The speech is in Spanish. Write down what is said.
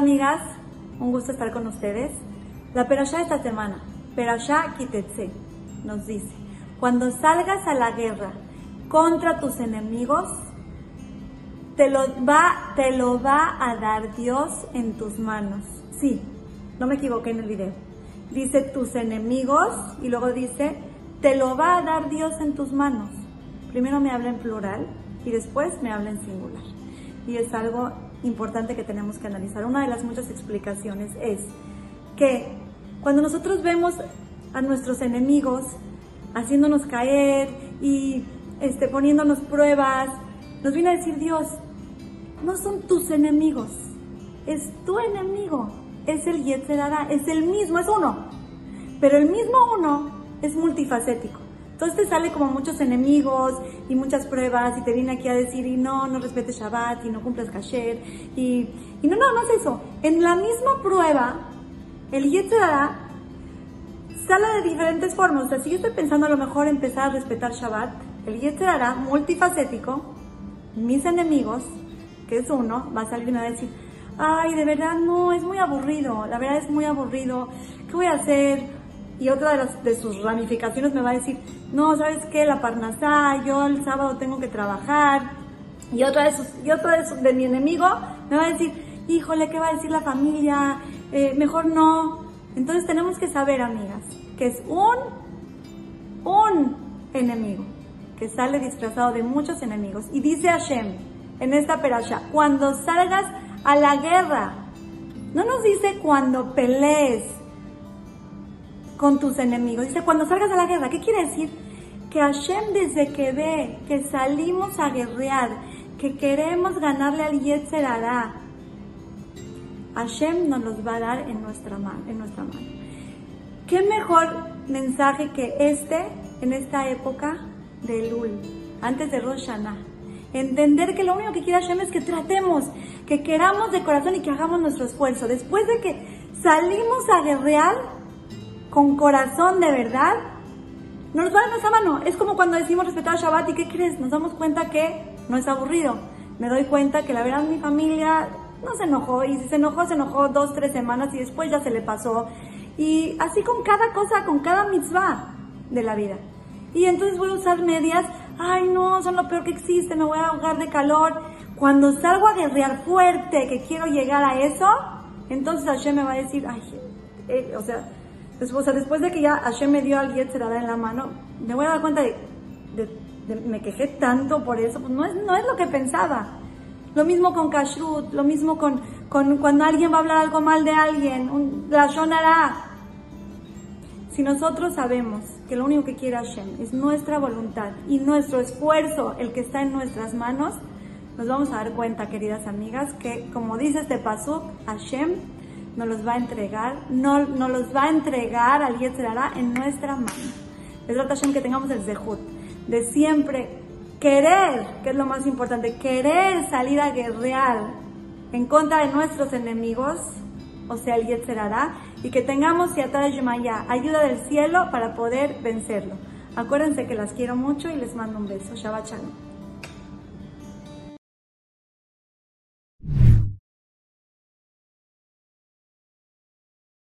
amigas, un gusto estar con ustedes. La perashá de esta semana, perashá Kitetse, nos dice, cuando salgas a la guerra contra tus enemigos, te lo, va, te lo va a dar Dios en tus manos. Sí, no me equivoqué en el video. Dice tus enemigos y luego dice, te lo va a dar Dios en tus manos. Primero me habla en plural y después me habla en singular. Y es algo importante que tenemos que analizar. Una de las muchas explicaciones es que cuando nosotros vemos a nuestros enemigos haciéndonos caer y este, poniéndonos pruebas, nos viene a decir Dios, no son tus enemigos, es tu enemigo, es el Yetzerara, es el mismo, es uno, pero el mismo uno es multifacético. Entonces te sale como muchos enemigos y muchas pruebas y te viene aquí a decir y no, no respetes Shabbat y no cumples kasher y, y no, no, no es eso. En la misma prueba, el Yetzirah sale de diferentes formas. O sea, si yo estoy pensando a lo mejor empezar a respetar Shabbat, el Yetzirah multifacético, mis enemigos, que es uno, va a salir y me va a decir, ay, de verdad no, es muy aburrido, la verdad es muy aburrido, ¿qué voy a hacer? Y otra de, las, de sus ramificaciones me va a decir, no, ¿sabes qué? La parnasá, yo el sábado tengo que trabajar. Y otra de, sus, y otra de, de mi enemigo me va a decir, híjole, ¿qué va a decir la familia? Eh, mejor no. Entonces tenemos que saber, amigas, que es un, un enemigo, que sale disfrazado de muchos enemigos. Y dice Hashem en esta perasha, cuando salgas a la guerra, no nos dice cuando pelees, con tus enemigos. Dice, cuando salgas a la guerra, ¿qué quiere decir? Que Hashem desde que ve que salimos a guerrear, que queremos ganarle al Yetzer Hashem nos los va a dar en nuestra mano. En nuestra mano. ¿Qué mejor mensaje que este en esta época de Lul, antes de Rosh? Entender que lo único que quiere Hashem es que tratemos, que queramos de corazón y que hagamos nuestro esfuerzo. Después de que salimos a guerrear, con corazón de verdad, no nos va a esa mano. Es como cuando decimos respetar Shabbat y ¿qué crees? Nos damos cuenta que no es aburrido. Me doy cuenta que la verdad mi familia no se enojó y si se enojó, se enojó dos, tres semanas y después ya se le pasó. Y así con cada cosa, con cada mitzvah de la vida. Y entonces voy a usar medias, ay no, son lo peor que existe, me voy a ahogar de calor. Cuando salgo a guerrear fuerte, que quiero llegar a eso, entonces Hashem me va a decir, ay, eh, o sea, o sea, después de que ya Hashem me dio al Yetzerara en la mano, me voy a dar cuenta de, de, me quejé tanto por eso, pues no es, no es lo que pensaba. Lo mismo con Kashrut, lo mismo con, con cuando alguien va a hablar algo mal de alguien, un, la Shonara. Si nosotros sabemos que lo único que quiere Hashem es nuestra voluntad y nuestro esfuerzo, el que está en nuestras manos, nos vamos a dar cuenta, queridas amigas, que como dice este pasuk, Hashem nos los va a entregar, no, nos los va a entregar al Yetzirah en nuestra mano. Es Hashem que tengamos el zehut de siempre querer, que es lo más importante, querer salir a guerrear en contra de nuestros enemigos, o sea, el Yetzirah, y que tengamos Yatara Yemaya, ayuda del cielo para poder vencerlo. Acuérdense que las quiero mucho y les mando un beso. Shabbat Shalom.